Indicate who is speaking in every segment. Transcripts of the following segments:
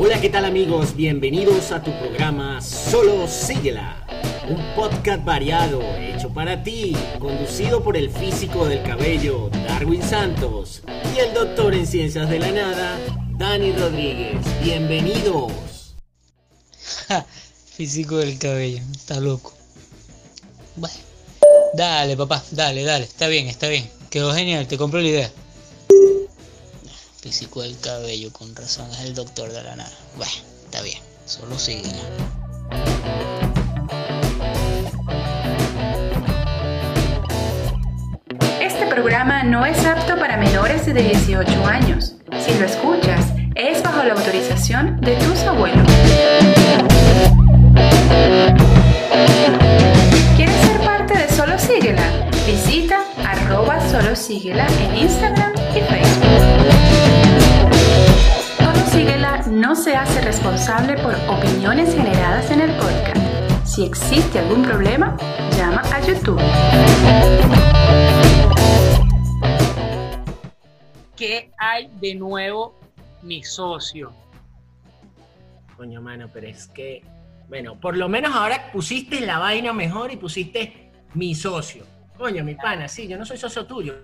Speaker 1: Hola, ¿qué tal amigos? Bienvenidos a tu programa Solo Síguela, un podcast variado hecho para ti, conducido por el físico del cabello Darwin Santos y el doctor en ciencias de la nada Dani Rodríguez. Bienvenidos.
Speaker 2: físico del cabello, está loco. Bueno, dale papá, dale, dale, está bien, está bien. Quedó genial, te compro la idea físico del cabello, con razón es el doctor de la nada. Bueno, está bien, solo sigue.
Speaker 3: Este programa no es apto para menores de 18 años. Si lo escuchas, es bajo la autorización de tus abuelos. ¿Quieres ser parte de Solo Síguela? Visita arroba Solo Síguela en Instagram se hace responsable por opiniones generadas en el podcast. Si existe algún problema, llama a YouTube.
Speaker 2: ¿Qué hay de nuevo, mi socio?
Speaker 1: Coño, mano, pero es que, bueno, por lo menos ahora pusiste la vaina mejor y pusiste mi socio. Coño, mi pana, sí, yo no soy socio tuyo.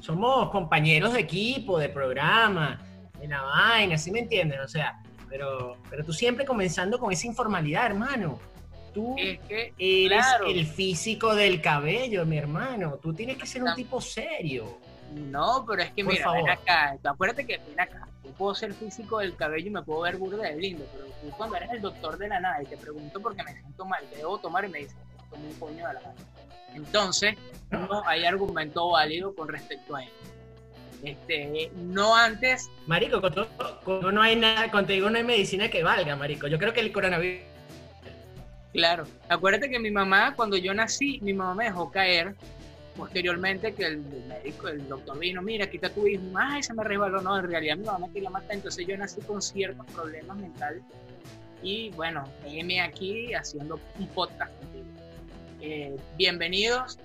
Speaker 1: Somos compañeros de equipo, de programa la vaina, ¿sí me entiendes? O sea, pero, pero tú siempre comenzando con esa informalidad, hermano. Tú eres el físico del cabello, mi hermano. Tú tienes que ser un tipo serio.
Speaker 2: No, pero es que mira, ven acá. Acuérdate que ven acá. Yo puedo ser físico del cabello y me puedo ver burda de lindo, pero tú cuando eres el doctor de la nada y te pregunto porque me siento mal, debo tomar y me dices, tomo un coño de la mano. Entonces, no hay argumento válido con respecto a eso. Este, no antes.
Speaker 1: Marico, contigo no hay nada, contigo no hay medicina que valga, marico. Yo creo que el coronavirus.
Speaker 2: Claro. Acuérdate que mi mamá, cuando yo nací, mi mamá me dejó caer. Posteriormente, que el, médico, el doctor vino, mira, quita tu hijo. Ay, se me resbaló. No, en realidad mi mamá quería matar. Entonces yo nací con ciertos problemas mentales. Y bueno, me aquí haciendo un podcast contigo. Eh, bienvenidos.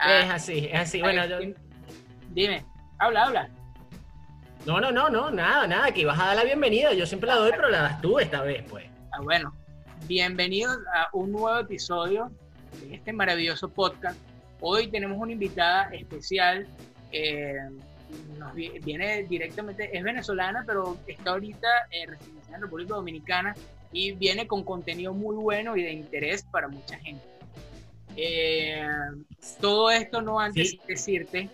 Speaker 1: es así, es así. Bueno,
Speaker 2: dime. Habla, habla.
Speaker 1: No, no, no, no, nada, nada, que ibas a dar la bienvenida. Yo siempre la doy, pero la das tú esta vez, pues.
Speaker 2: Ah, bueno. Bienvenidos a un nuevo episodio de este maravilloso podcast. Hoy tenemos una invitada especial. Eh, nos viene directamente, es venezolana, pero está ahorita eh, residenciada en República Dominicana y viene con contenido muy bueno y de interés para mucha gente. Eh, todo esto no antes de decirte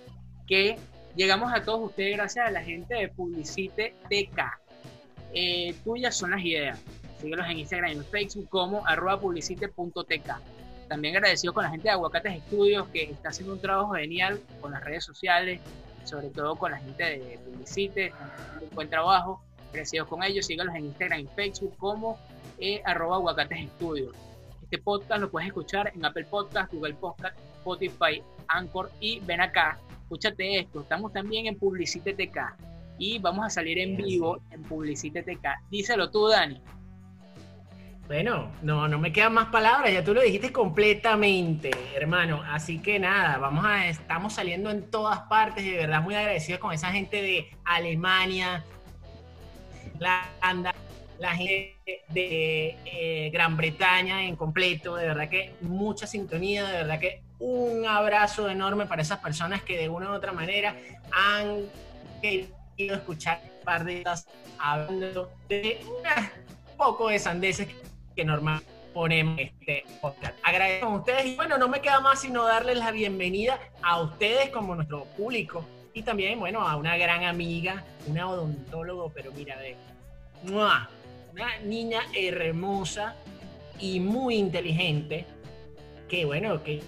Speaker 2: que Llegamos a todos ustedes gracias a la gente de Publicite TK. Eh, tuyas son las ideas. Síguelos en Instagram y en Facebook como arroba publicite.tk. También agradecido con la gente de Aguacates Estudios que está haciendo un trabajo genial con las redes sociales, sobre todo con la gente de Publicite, un buen trabajo. Agradecidos con ellos. Síguelos en Instagram y Facebook como eh, arroba Aguacates Estudios. Este podcast lo puedes escuchar en Apple Podcast, Google Podcast, Spotify, Anchor y ven acá escúchate esto, estamos también en Publicite TK y vamos a salir en vivo en Publicite TK. Díselo tú, Dani.
Speaker 1: Bueno, no, no me quedan más palabras, ya tú lo dijiste completamente, hermano. Así que nada, vamos a, estamos saliendo en todas partes, de verdad muy agradecidos con esa gente de Alemania, la la gente de eh, Gran Bretaña en completo, de verdad que mucha sintonía, de verdad que un abrazo enorme para esas personas que de una u otra manera han querido escuchar un par de estas hablando de un poco de sandeces que normalmente ponemos este podcast. Agradecemos a ustedes y bueno, no me queda más sino darles la bienvenida a ustedes como nuestro público y también, bueno, a una gran amiga, una odontólogo, pero mira, de una niña hermosa y muy inteligente, que bueno, que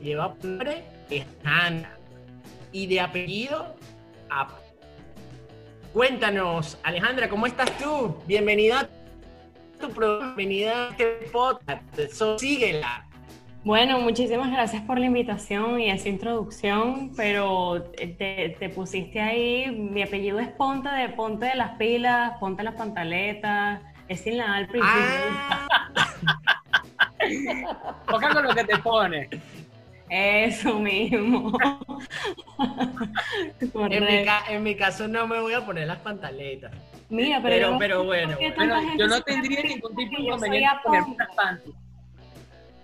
Speaker 1: lleva nombre es Ana y de apellido a... Cuéntanos, Alejandra, ¿cómo estás tú? Bienvenida a tu programa, bienvenida a este podcast, síguela.
Speaker 4: Bueno, muchísimas gracias por la invitación y esa introducción, pero te, te, pusiste ahí, mi apellido es Ponte de Ponte de las Pilas, Ponte las Pantaletas, es sin la al principio.
Speaker 2: Ah. con lo que te pone.
Speaker 4: Eso mismo.
Speaker 1: en, mi en, mi caso no me voy a poner las pantaletas.
Speaker 4: Mira, pero,
Speaker 1: pero, bueno,
Speaker 2: yo no tendría ningún tipo de inconveniente poner unas panties.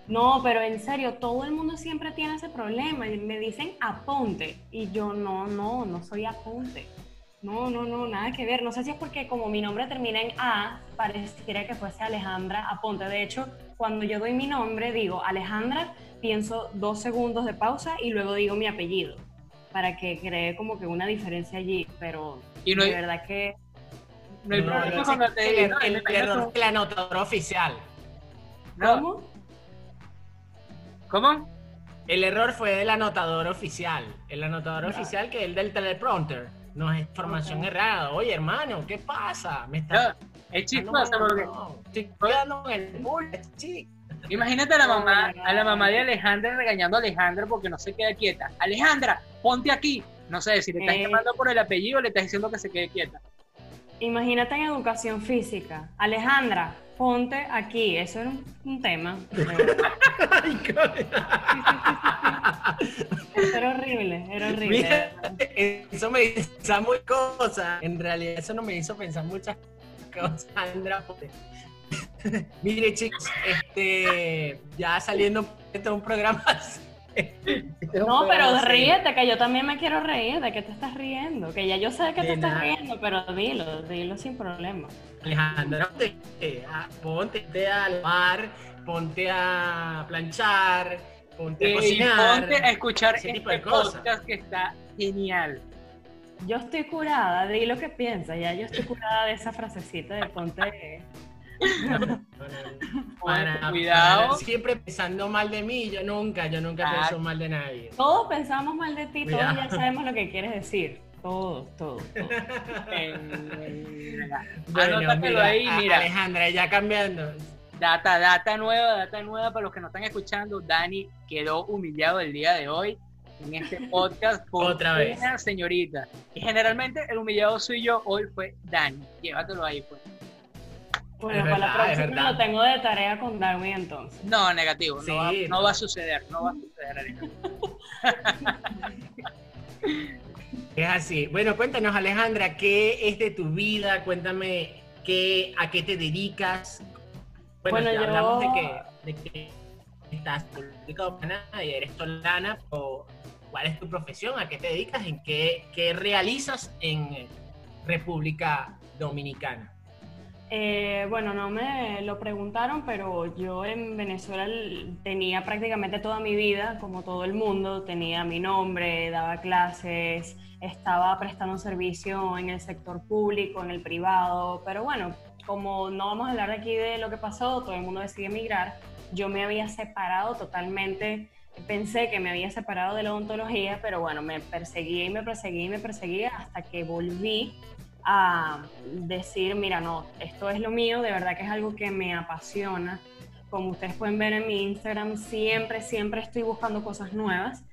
Speaker 4: No, pero en serio, todo el mundo siempre tiene ese problema. Me dicen aponte y yo no, no, no soy aponte. No, no, no, nada que ver. No sé si es porque como mi nombre termina en A, pareciera que fuese Alejandra Aponte. De hecho, cuando yo doy mi nombre, digo Alejandra, pienso dos segundos de pausa y luego digo mi apellido, para que cree como que una diferencia allí. Pero de verdad que...
Speaker 1: No hay problema cuando te el, el, error del anotador oficial.
Speaker 4: ¿Cómo?
Speaker 2: ¿Cómo?
Speaker 1: El error fue del anotador oficial. El anotador oficial que es el del teleprompter. No es información errada. Oye, hermano, ¿qué pasa? Me está.
Speaker 2: es chistoso porque.
Speaker 1: Estoy cuidando en el bull,
Speaker 2: Imagínate a la mamá, a la mamá de Alejandra regañando a Alejandra porque no se queda quieta. Alejandra, ponte aquí. No sé, si le estás eh. llamando por el apellido, le estás diciendo que se quede quieta.
Speaker 4: Imagínate en educación física. Alejandra, ponte aquí. Eso era un, tema. era horrible, era horrible.
Speaker 1: eso me hizo pensar muchas cosas. En realidad, eso no me hizo pensar muchas cosas, Andra. Mire, chicos, este, ya saliendo de un programa
Speaker 4: no, pero ríete, que yo también me quiero reír. ¿De qué te estás riendo? Que ya yo sé que te estás riendo, pero dilo, dilo sin problema.
Speaker 1: Alejandra, ponte, a lavar, ponte a planchar, ponte a cocinar.
Speaker 2: ponte a escuchar ese tipo de este cosas. que está genial.
Speaker 4: Yo estoy curada, di lo que piensas, ya yo estoy curada de esa frasecita de ponte
Speaker 1: para, cuidado. siempre pensando mal de mí, yo nunca, yo nunca pienso mal de nadie.
Speaker 4: Todos pensamos mal de ti, todos ya sabemos lo que quieres decir. Todos, todos.
Speaker 1: bueno, ahí, mira. Alejandra, ya cambiando.
Speaker 2: Data, data nueva, data nueva para los que no están escuchando. Dani quedó humillado el día de hoy en este podcast
Speaker 1: por Otra vez.
Speaker 2: una señorita. Y generalmente el humillado soy yo, hoy fue Dani. Llévatelo ahí, pues.
Speaker 4: Bueno, para la próxima lo tengo de tarea con Darwin entonces.
Speaker 2: No, negativo, no, va, a suceder, no va a suceder.
Speaker 1: es así. Bueno, cuéntanos Alejandra, ¿qué es de tu vida? Cuéntame qué, a qué te dedicas. Bueno, ya hablamos de que, de que estás publicado y eres solana, o ¿cuál es tu profesión? ¿A qué te dedicas? ¿En qué, qué realizas en República Dominicana?
Speaker 4: Eh, bueno, no me lo preguntaron, pero yo en Venezuela tenía prácticamente toda mi vida, como todo el mundo, tenía mi nombre, daba clases, estaba prestando servicio en el sector público, en el privado, pero bueno, como no vamos a hablar aquí de lo que pasó, todo el mundo decide emigrar, yo me había separado totalmente, pensé que me había separado de la odontología, pero bueno, me perseguía y me perseguía y me perseguía hasta que volví a decir, mira, no, esto es lo mío, de verdad que es algo que me apasiona. Como ustedes pueden ver en mi Instagram, siempre, siempre estoy buscando cosas nuevas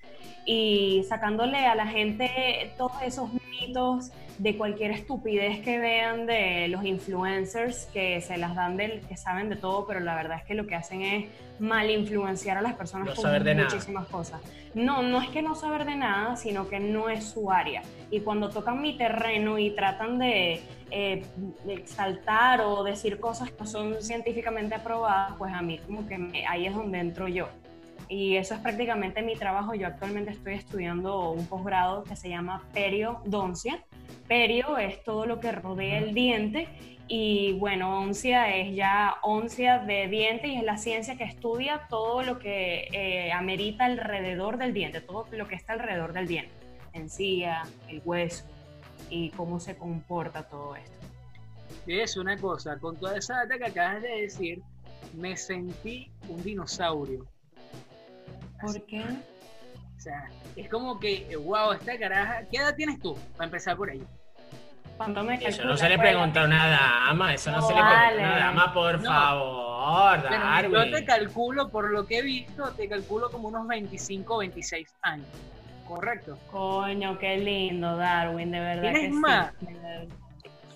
Speaker 4: y sacándole a la gente todos esos mitos de cualquier estupidez que vean de los influencers que se las dan del que saben de todo, pero la verdad es que lo que hacen es mal influenciar a las personas
Speaker 1: con
Speaker 4: muchísimas cosas. No, no es que no saber de nada, sino que no es su área. Y cuando tocan mi terreno y tratan de, eh, exaltar o decir cosas que no son científicamente aprobadas, pues a mí como que ahí es donde entro yo. Y eso es prácticamente mi trabajo. Yo actualmente estoy estudiando un posgrado que se llama periodoncia. Perio es todo lo que rodea el diente y bueno, oncia es ya oncia de diente y es la ciencia que estudia todo lo que eh, amerita alrededor del diente, todo lo que está alrededor del diente, encía, el hueso y cómo se comporta todo esto.
Speaker 2: Es una cosa, con toda esa data que acabas de decir, me sentí un dinosaurio.
Speaker 4: ¿Por qué?
Speaker 2: O sea, es como que, wow, esta caraja, ¿qué edad tienes tú? Para empezar por ahí.
Speaker 1: eso no se le pregunta a una dama, eso no, se le pregunta a una dama, por favor, Darwin.
Speaker 2: Yo te calculo, por lo que he visto, te calculo como unos 25 26 años. ¿Correcto?
Speaker 4: Coño, qué lindo, Darwin, de verdad.
Speaker 2: ¿Tienes más?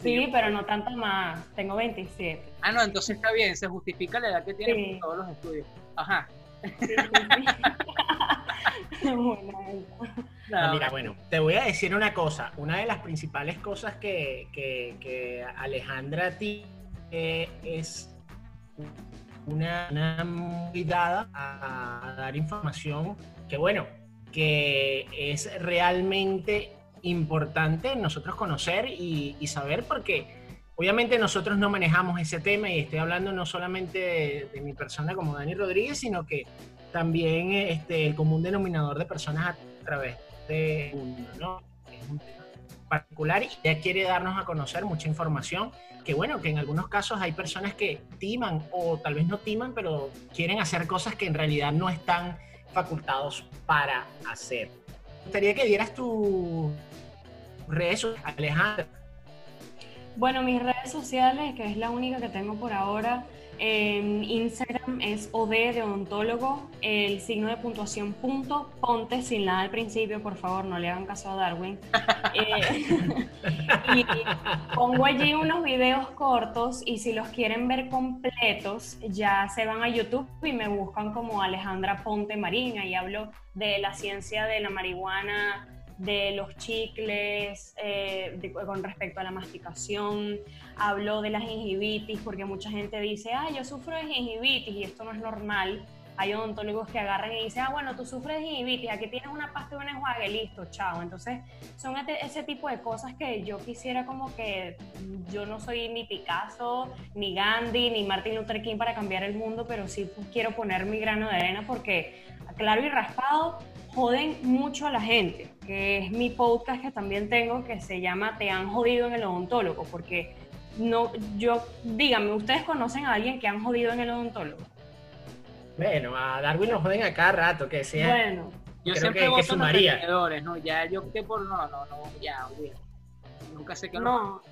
Speaker 4: Sí. pero no tanto más. Tengo 27.
Speaker 2: Ah, no, entonces está bien, se justifica la edad que tienes por todos los estudios. Ajá.
Speaker 1: No, mira, bueno, te voy a decir una cosa. Una de las principales cosas que, que, Alejandra a ti eh, es una, una muy dada a, dar información que, bueno, que es realmente importante nosotros conocer y, y saber porque Obviamente nosotros no manejamos ese tema y estoy hablando no solamente de, mi persona como Dani Rodríguez, sino que también este, el común denominador de personas a través de ¿no? Un tema particular y ya quiere darnos a conocer mucha información que bueno, que en algunos casos hay personas que timan o tal vez no timan, pero quieren hacer cosas que en realidad no están facultados para hacer. Me gustaría que dieras tu redes, Alejandra,
Speaker 4: bueno, mis redes sociales, que es la única que tengo por ahora, en Instagram es OD de odontólogo, el signo de puntuación punto, ponte sin nada al principio, por favor, no le hagan caso a Darwin. Eh, y pongo allí unos videos cortos y si los quieren ver completos, ya se van a YouTube y me buscan como Alejandra Ponte Marina y hablo de la ciencia de la marihuana de los chicles, eh, con respecto a la masticación, hablo de la gingivitis, porque mucha gente dice, ah, yo sufro de gingivitis y esto no es normal. Hay odontólogos que agarran y dicen, ah, bueno, tú sufres de gingivitis, aquí tienes una pasta y un enjuague, listo, chao. Entonces, son ese tipo de cosas que yo quisiera como que yo no soy ni Picasso, ni Gandhi, ni Martin Luther King para cambiar el mundo, pero sí quiero poner mi grano de arena porque, claro y raspado, joden mucho a la gente, que es mi podcast que también tengo que se llama Te han jodido en el odontólogo, porque no, yo, díganme, ¿ustedes conocen a alguien que han jodido en el odontólogo?
Speaker 1: Bueno, a Darwin lo joden a cada rato, que sea.
Speaker 2: Bueno, yo siempre que, voto que ¿no? Ya yo opté por no, no, no, ya, Nunca sé qué
Speaker 4: no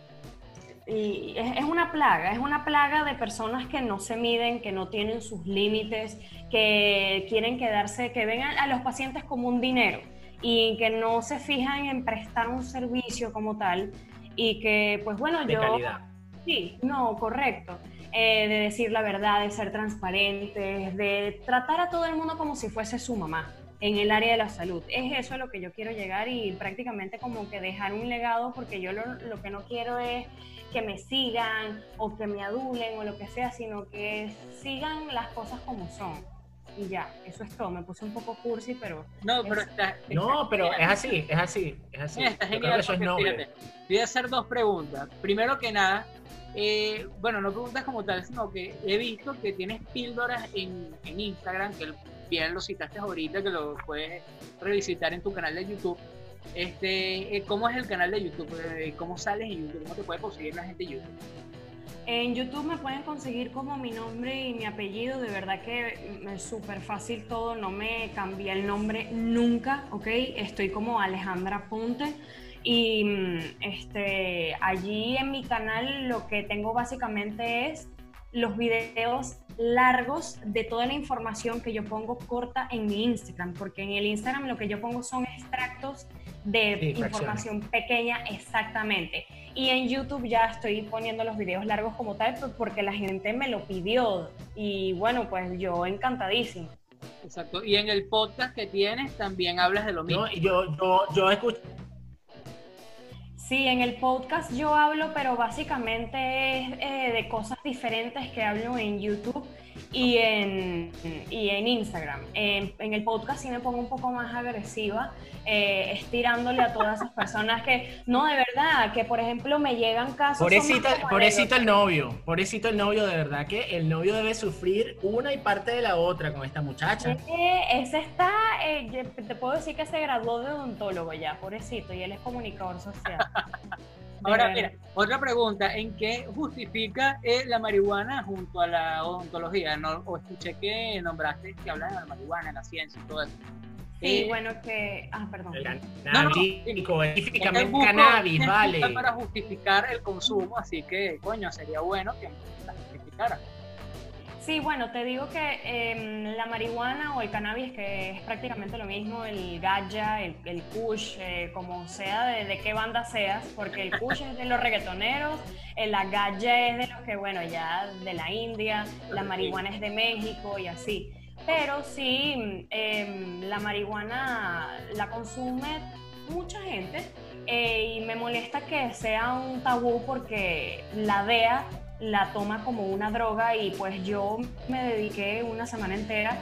Speaker 4: y es, una plaga, es una plaga de personas que no se miden, que no tienen sus límites, que quieren quedarse, que ven a, los pacientes como un dinero y que no se fijan en prestar un servicio como tal y que, pues bueno,
Speaker 1: de
Speaker 4: yo...
Speaker 1: Calidad.
Speaker 4: Sí, no, correcto. Eh, de decir la verdad, de ser transparentes, de tratar a todo el mundo como si fuese su mamá en el área de la salud. Es eso a lo que yo quiero llegar y prácticamente como que dejar un legado porque yo lo, lo que no quiero es que me sigan o que me adulen o lo que sea, sino que sigan las cosas como son. Y ya, eso es todo. Me puse un poco cursi, pero.
Speaker 2: No, pero está,
Speaker 1: No, pero es así, es así, es así.
Speaker 2: Está genial. Eso es fíjate, voy a hacer dos preguntas. Primero que nada, eh, bueno, no preguntas como tal, sino que he visto que tienes píldoras en, en Instagram, que bien lo citaste ahorita, que lo puedes revisitar en tu canal de YouTube este, eh, ¿Cómo es el canal de YouTube? Eh, ¿Cómo sales en YouTube? ¿Cómo te puede conseguir la gente en YouTube?
Speaker 4: En YouTube me pueden conseguir como mi nombre y mi apellido, de verdad que es súper fácil todo, no me cambié el nombre nunca, ¿ok? Estoy como Alejandra Ponte y mm, este, allí en mi canal lo que tengo básicamente es los videos largos de toda la información que yo pongo corta en mi Instagram, porque en el Instagram lo que yo pongo son extractos de información pequeña exactamente. Y en YouTube ya estoy poniendo los videos largos como tal porque la gente me lo pidió y bueno, pues yo encantadísimo.
Speaker 2: Exacto. Y en el podcast que tienes también hablas de lo mismo.
Speaker 1: yo, yo, yo escucho
Speaker 4: Sí, en el podcast yo hablo, pero básicamente es eh, de cosas diferentes que hablo en YouTube y en, y en Instagram. En, el podcast sí me pongo un poco más agresiva, eh, estirándole a todas esas personas que, no, de verdad, que por ejemplo me llegan casos...
Speaker 1: Por eso el novio, por eso el novio, de verdad que el novio debe sufrir una y parte de la otra con esta muchacha.
Speaker 4: ese está, eh, te puedo decir que se graduó de odontólogo ya, pobrecito, y él es comunicador social.
Speaker 2: Ahora, mira, otra pregunta, ¿en qué justifica eh, la marihuana junto a la odontología? No, o escuché que nombraste que hablas de la marihuana, la ciencia y todo eso.
Speaker 4: Sí, eh, bueno, que. Ah, perdón. El
Speaker 1: específicamente cannabis, vale.
Speaker 2: Para justificar el consumo, así que, coño, sería bueno que la justificara.
Speaker 4: Sí, bueno, te digo que em, la marihuana o el cannabis, que es prácticamente lo mismo, el gaja, el, el kush, eh, como sea, de, qué banda seas, porque el kush es de los reggaetoneros, eh, la es de los que, bueno, ya de la India, la marihuana es de México y así. pero sí, em, la marihuana la consume mucha gente eh, y me molesta que sea un tabú porque la DEA la toma como una droga y pues yo me dediqué una semana entera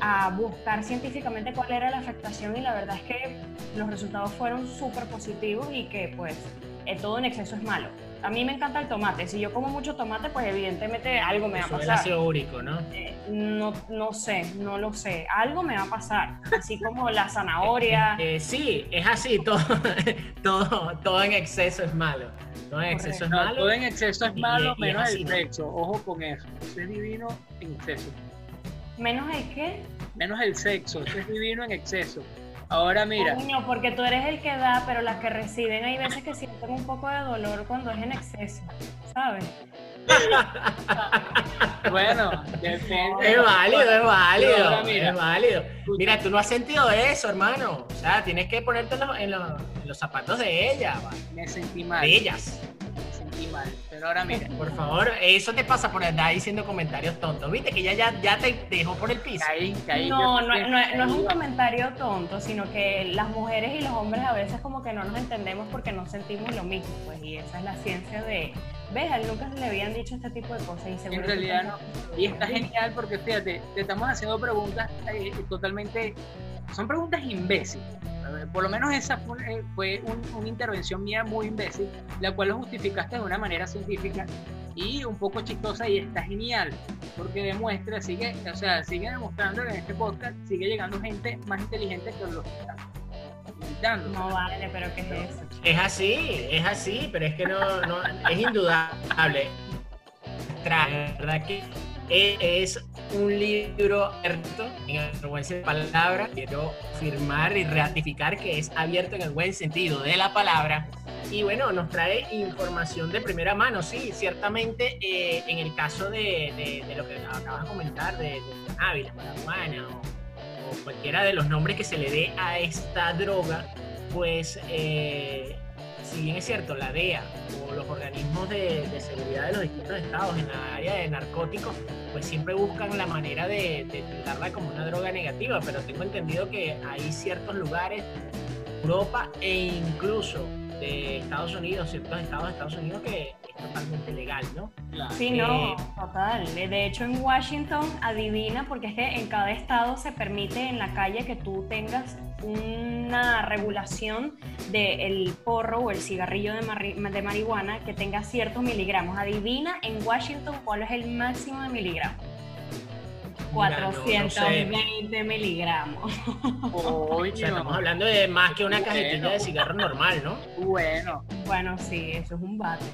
Speaker 4: a buscar científicamente cuál era la afectación y la verdad es que los resultados fueron súper positivos y que pues eh, todo en exceso es malo. A mí me encanta el tomate. Si yo como mucho tomate, pues evidentemente algo me va a pasar. El
Speaker 1: ácido úrico, ¿no?
Speaker 4: Eh, no, no sé, no lo sé. Algo me va a pasar. Así como la zanahoria.
Speaker 1: Eh, sí, es así. Todo, todo, todo en exceso es malo. Todo en exceso es malo.
Speaker 2: Todo en exceso es malo, menos el sexo. Ojo con eso. Eso es divino en exceso.
Speaker 4: ¿Menos el qué?
Speaker 2: Menos el sexo. Eso es divino en exceso. Ahora mira.
Speaker 4: Coño, porque tú eres el que da, pero las que reciben hay veces que sienten un poco de dolor cuando es en exceso, ¿sabes?
Speaker 2: bueno, depende.
Speaker 1: Es válido, es válido. mira, es válido. Mira, tú no has sentido eso, hermano. O sea, tienes que ponerte en los, en los, zapatos de ella.
Speaker 2: Me sentí mal.
Speaker 1: De ellas
Speaker 2: mal. Pero ahora mira.
Speaker 1: Por favor, eso te pasa por andar diciendo comentarios tontos. Viste que ya, ya, ya te dejó por el piso.
Speaker 4: no, no, no, es un comentario tonto, sino que las mujeres y los hombres a veces como que no nos entendemos porque no sentimos lo mismo. Pues, y esa es la ciencia de. ¿Ves? A nunca se le habían dicho este tipo de cosas.
Speaker 2: Y en realidad no. Y está genial porque fíjate, te estamos haciendo preguntas eh, totalmente. Son preguntas imbéciles por lo menos esa fue, eh, una intervención mía muy imbécil, la cual lo justificaste de una manera científica y un poco chistosa y está genial, porque demuestra, sigue, o sea, sigue demostrando que en este podcast sigue llegando gente más inteligente que los que están invitando.
Speaker 4: No vale, pero ¿qué es eso?
Speaker 1: Es así, es así, pero es que no, no es indudable. La verdad que es un libro abierto en el buen sentido de la palabra. Quiero firmar y ratificar que es abierto en el buen sentido de la palabra. Y bueno, nos trae información de primera mano, sí, ciertamente eh, en el caso de, lo que acabas de comentar, de, de cannabis, la o, cualquiera de los nombres que se le dé a esta droga, pues eh, si bien es cierto, la DEA o los organismos de, seguridad de los distintos estados en la área de narcóticos, pues siempre buscan la manera de, de tratarla como una droga negativa, pero tengo entendido que hay ciertos lugares, Europa e incluso de Estados Unidos, ciertos estados de Estados Unidos que es totalmente legal, ¿no?
Speaker 4: Sí, no, eh, total. De hecho, en Washington, adivina, porque es que en cada estado se permite en la calle que tú tengas una regulación del porro o el cigarrillo de, de marihuana que tenga ciertos miligramos. Adivina en Washington cuál es el máximo de miligramos. 420 miligramos.
Speaker 1: estamos hablando de más que una cajetilla de cigarro normal, ¿no?
Speaker 2: Bueno.
Speaker 4: Bueno, sí, eso es un bate.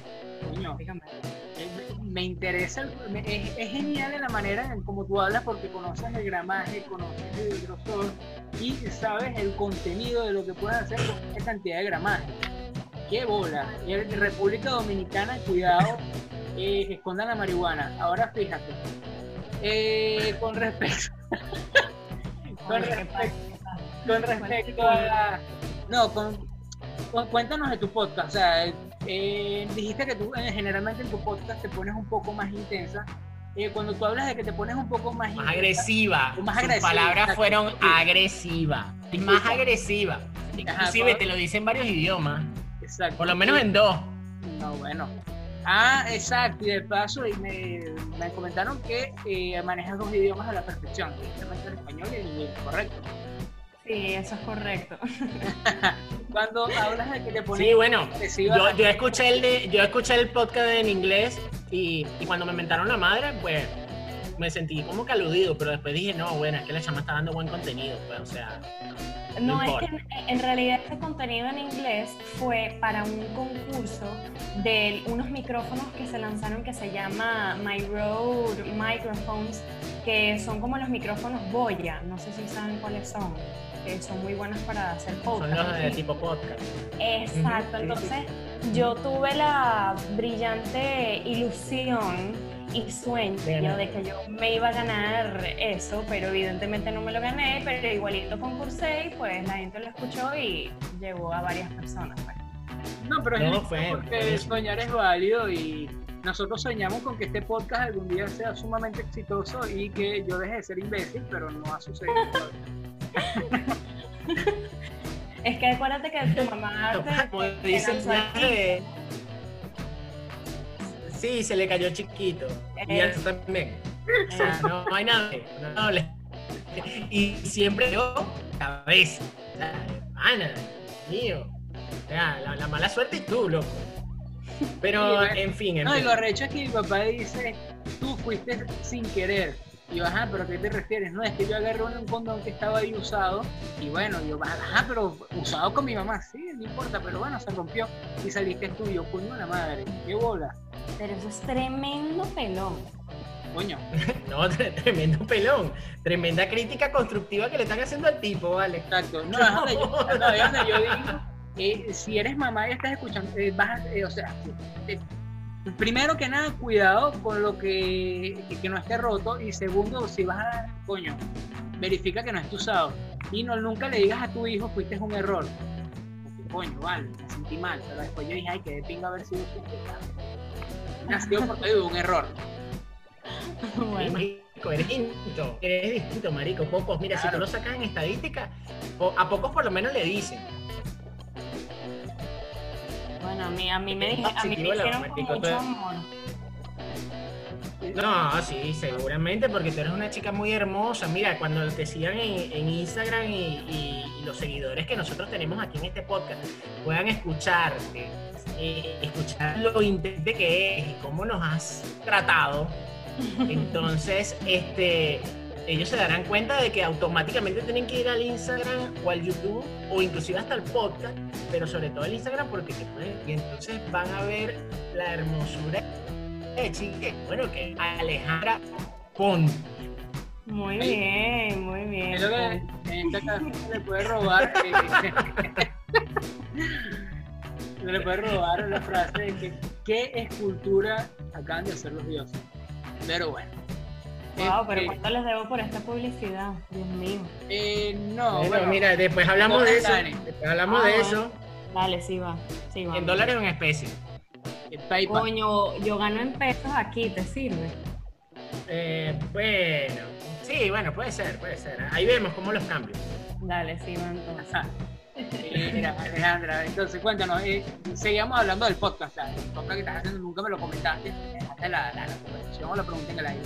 Speaker 2: me interesa, es, genial en la manera en cómo tú hablas porque conoces el gramaje, conoces el grosor y sabes el contenido de lo que puedes hacer con esa cantidad de gramaje. ¡Qué bola! En República Dominicana, cuidado, eh, escondan la marihuana. Ahora fíjate, eh, con respecto. con respecto. a. No, con, cuéntanos de tu podcast. O sea, eh, dijiste que tú eh, generalmente en tu podcast te pones un poco más intensa. cuando tú hablas de que te pones un poco más,
Speaker 1: más agresiva, más agresiva, palabras fueron agresiva, más agresiva. Inclusive te lo dicen varios idiomas. Exacto. Por lo menos en dos.
Speaker 2: No, bueno. Ah, exacto. Y de paso me, me comentaron que eh, manejas dos idiomas a la perfección, el español y el inglés, ¿correcto?
Speaker 4: Sí, eso es correcto.
Speaker 2: Cuando hablas de que te pones...
Speaker 1: Sí, bueno, yo, yo, escuché el de, yo escuché el podcast en inglés y, y cuando me inventaron la madre, pues me sentí como que aludido, pero después dije, no, bueno, es que la chama está dando buen contenido, pues, o sea...
Speaker 4: No, es que en, realidad este contenido en inglés fue para un concurso de unos micrófonos que se lanzaron que se llama My Road Microphones, que son como los micrófonos Boya, no sé si saben cuáles son, que son muy buenos para hacer
Speaker 1: podcast. Son los de tipo podcast.
Speaker 4: Exacto, entonces yo tuve la brillante ilusión y sueño de que yo me iba a ganar eso, pero evidentemente no me lo gané, pero igualito concursé y pues la gente lo escuchó y llegó a varias personas. Pues.
Speaker 2: No, pero es porque soñar es válido y nosotros soñamos con que este podcast algún día sea sumamente exitoso y que yo deje de ser imbécil, pero no ha sucedido todavía.
Speaker 4: Es que acuérdate que tu mamá te,
Speaker 1: Como de- Sí, se le cayó chiquito. Y a
Speaker 4: Eso.
Speaker 1: también. O sea, no, no hay nada. no le- y siempre yo, cabeza. O sea, Ana, mío. O sea, la, la mala suerte es tú, loco. Pero, en fin, en
Speaker 2: No, y
Speaker 1: fin.
Speaker 2: lo arrecho es que mi papá dice, tú fuiste sin querer. Y yo, ajá, pero ¿a qué te refieres? No, es que yo agarré un condón que estaba ahí usado. Y bueno, yo, ajá, pero usado con mi mamá. Sí, no importa, pero bueno, se rompió. Y saliste tú y yo, coño, la madre. Qué bola.
Speaker 4: Pero eso es tremendo pelón.
Speaker 2: Coño.
Speaker 1: No, tre- tremendo pelón. Tremenda crítica constructiva que le están haciendo al tipo, ¿vale?
Speaker 2: Exacto. No, es donde yo, no, yo digo, eh, si eres mamá y estás escuchando, eh, vas a- eh, o sea, eh, primero que nada, cuidado con lo que, que, que no esté roto y segundo, si vas a, coño, verifica que no esté usado y no nunca le digas a tu hijo fuiste un error. Porque, coño, vale, me sentí mal, pero después yo dije, ay, que de pinga haber sido. Nació porque hubo un error.
Speaker 4: Bueno,
Speaker 1: Marico, eres distinto. Eres distinto, marico. Pocos, mira, si
Speaker 2: Claro.
Speaker 1: tú lo sacas en estadística, a pocos por lo menos le dicen.
Speaker 4: Bueno, a mí, a mí me, a mí me hicieron con mucho amor.
Speaker 1: No, sí, seguramente, porque tú eres una chica muy hermosa. Mira, cuando te sigan en, en Instagram y, y- y los seguidores que nosotros tenemos aquí en este podcast puedan escucharte, eh, escuchar lo intente que es y cómo nos has tratado, entonces, este, ellos se darán cuenta de que automáticamente tienen que ir al Instagram o al YouTube o inclusive hasta el podcast, pero sobre todo al Instagram porque te pueden, y entonces van a ver la hermosura de chique, bueno, que Alejandra Pon.
Speaker 4: Muy bien, muy bien.
Speaker 2: Es lo que en esta casa se le puede robar. eh, se le puede robar la frase de que qué escultura acaban de hacer los dioses. Pero bueno.
Speaker 4: Wow, pero
Speaker 2: Este,
Speaker 4: ¿cuánto les debo por esta publicidad? Dios mío.
Speaker 2: eh, no,
Speaker 1: Bueno,
Speaker 2: bueno,
Speaker 1: mira, después hablamos de
Speaker 2: es
Speaker 1: eso. Después hablamos
Speaker 4: Ah,
Speaker 1: de eso
Speaker 4: Dale, sí va. Sí va.
Speaker 1: en dólares o en especie.
Speaker 2: eh, PayPal.
Speaker 4: Coño, yo gano en pesos aquí, ¿te sirve?
Speaker 1: Eh, bueno, sí, bueno, puede ser, puede ser. Ahí vemos cómo los cambios.
Speaker 4: Dale, sí va entonces.
Speaker 2: Ajá. Mira, Alejandra, entonces cuéntanos, eh, seguíamos hablando del podcast, ¿sabes? el podcast que estás haciendo nunca me lo comentaste, la, la, la conversación o la pregunta en el aire.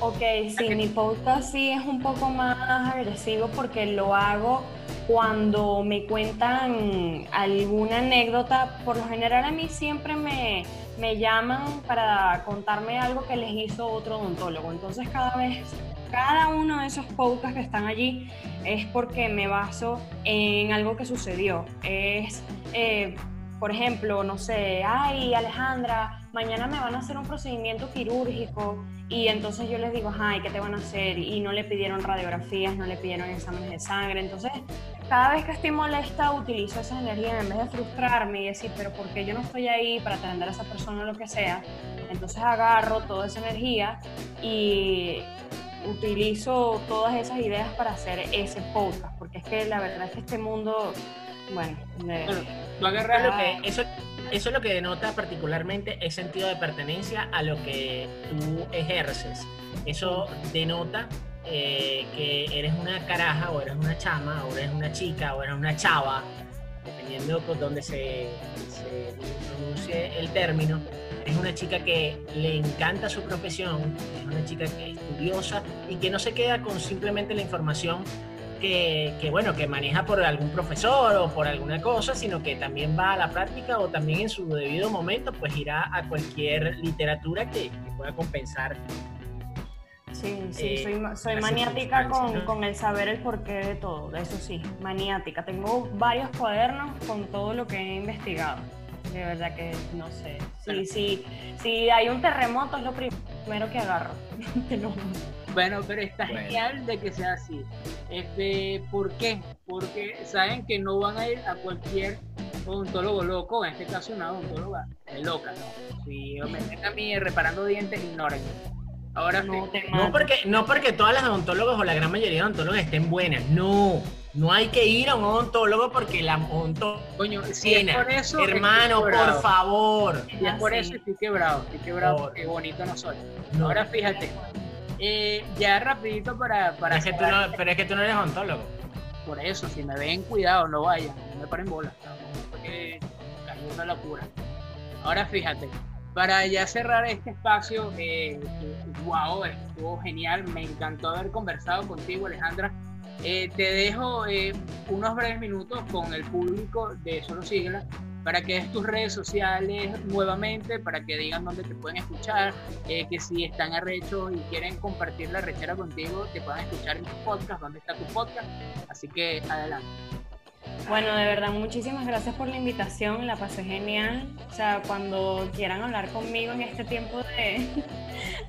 Speaker 4: Ok, sí, mi podcast sí es un poco más agresivo porque lo hago cuando me cuentan alguna anécdota. Por lo general a mí siempre me, me llaman para contarme algo que les hizo otro odontólogo. Entonces cada vez, cada uno de esos podcasts que están allí es porque me baso en algo que sucedió. Es, eh, por ejemplo, no sé, ay Alejandra, mañana me van a hacer un procedimiento quirúrgico y entonces yo les digo, ay, ¿qué te van a hacer? Y no le pidieron radiografías, no le pidieron exámenes de sangre. Entonces, cada vez que estoy molesta, utilizo esa energía en vez de frustrarme y decir, pero ¿por qué yo no estoy ahí para atender a esa persona o lo que sea? Entonces agarro toda esa energía y utilizo todas esas ideas para hacer ese podcast, porque es que la verdad es que este mundo, bueno, de-
Speaker 2: Bueno, tú
Speaker 1: Eso
Speaker 2: agarras
Speaker 1: es lo que, eso, eso es lo que denota particularmente el sentido de pertenencia a lo que tú ejerces. Eso denota eh, que eres una caraja, o eres una chama, o eres una chica, o eres una chava, dependiendo por dónde se, se pronuncie el término. Es una chica que le encanta su profesión, es una chica que es estudiosa y que no se queda con simplemente la información que, que, bueno, que maneja por algún profesor o por alguna cosa, sino que también va a la práctica o también en su debido momento, pues irá a cualquier literatura que, que pueda compensar.
Speaker 4: Sí, sí,
Speaker 1: eh,
Speaker 4: soy, soy maniática con,
Speaker 1: ¿no?
Speaker 4: con el saber el porqué de todo, eso sí, maniática. Tengo varios cuadernos con todo lo que he investigado. De verdad que no sé.
Speaker 2: Pero-
Speaker 4: Si, si, si hay un terremoto es lo primero que agarro.
Speaker 2: Bueno, pero está
Speaker 1: Bueno.
Speaker 2: genial de que sea así. Este, ¿Por qué? Porque saben que no van a ir a cualquier odontólogo loco, en este caso una odontóloga loca, ¿no? Si me ven a mí reparando dientes, ignoren. Ahora
Speaker 4: No
Speaker 2: sí,
Speaker 1: No porque, no porque todas las odontólogos o la gran mayoría de odontólogos estén buenas, no. No hay que ir a un odontólogo porque la odontóloga.
Speaker 2: Coño, si es por eso.
Speaker 1: Hermano, por favor.
Speaker 2: Y es por eso estoy quebrado. Estoy quebrado Qué bonito no soy. Ahora fíjate. Eh, ya rapidito para... para
Speaker 1: es que tú no, pero es que tú no eres odontólogo.
Speaker 2: Por eso, si me ven, cuidado, no vayan. No me paren bola. Porque es una locura. Ahora fíjate, para ya cerrar este espacio, eh, wow, estuvo genial, me encantó haber conversado contigo, Alejandra. Eh, te dejo eh, unos breves minutos con el público de Solo Sigla para que des tus redes sociales nuevamente, para que digan dónde te pueden escuchar, eh, que si están arrechos y quieren compartir la rechera contigo, te puedan escuchar en tu podcast, dónde está tu podcast. Así que adelante.
Speaker 4: Bueno, de verdad, muchísimas gracias por la invitación, la pasé genial. O sea, cuando quieran hablar conmigo en este tiempo de,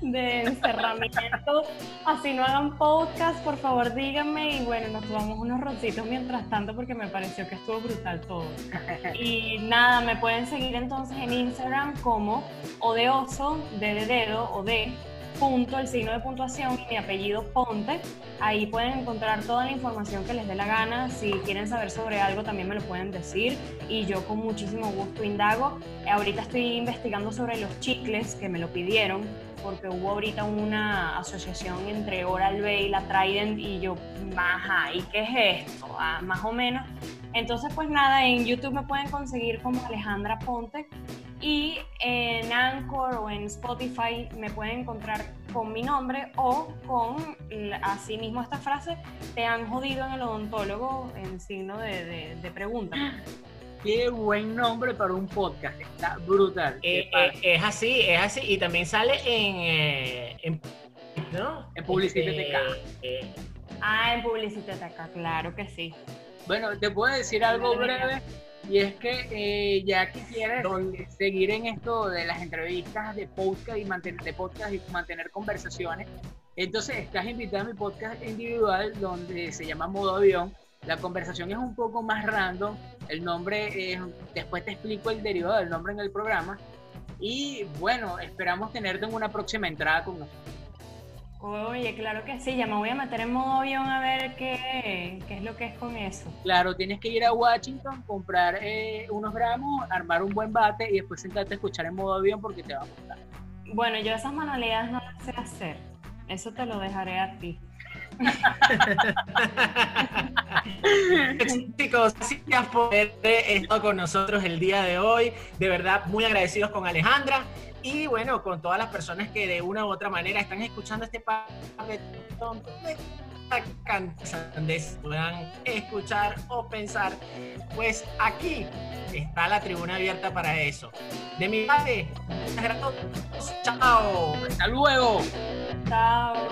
Speaker 4: de encerramiento, así no hagan podcast, por favor díganme y bueno, nos tomamos unos roncitos mientras tanto porque me pareció que estuvo brutal todo. Y nada, me pueden seguir entonces en Instagram como o de oso, de, de dedo o de punto, el signo de puntuación y mi apellido Ponte. Ahí pueden encontrar toda la información que les dé la gana. Si quieren saber sobre algo también me lo pueden decir y yo con muchísimo gusto indago. Ahorita estoy investigando sobre los chicles que me lo pidieron porque hubo ahorita una asociación entre Oral B y la Trident y yo, ajá, ¿y qué es esto? Ah, más o menos. Entonces, pues nada, en YouTube me pueden conseguir como Alejandra Ponte y en Anchor o en Spotify me pueden encontrar con mi nombre o con así mismo esta frase, te han jodido en el odontólogo en signo de, de, pregunta.
Speaker 2: Qué buen nombre para un podcast, está brutal.
Speaker 1: Eh, eh, es así, es así. Y también sale en, eh, en
Speaker 2: ¿no? En Publicity
Speaker 4: este, ah, en Publicity claro que sí.
Speaker 2: Bueno, te puedo decir algo breve y es que eh, ya que quieres seguir en esto de las entrevistas de podcast y mantener de podcast y mantener conversaciones, entonces estás invitado a mi podcast individual donde se llama Modo Avión. La conversación es un poco más random. El nombre, es, después te explico el derivado del nombre en el programa. Y bueno, esperamos tenerte en una próxima entrada con nosotros.
Speaker 4: Oye, claro que sí, ya me voy a meter en modo avión a ver qué, es lo que es con eso.
Speaker 2: Claro, tienes que ir a Washington, comprar eh, unos gramos, armar un buen bate y después sentarte a escuchar en modo avión porque te va a gustar.
Speaker 4: Bueno, yo esas manualidades no las sé hacer, eso te lo dejaré a ti.
Speaker 1: Chicos, gracias por haber estado con nosotros el día de hoy. De verdad, muy agradecidos con Alejandra y bueno, con todas las personas que de una u otra manera están escuchando este par de canciones puedan escuchar o pensar, pues aquí está la tribuna abierta para eso. De mi parte, muchas gracias. Chao.
Speaker 2: Hasta luego.
Speaker 4: Chao.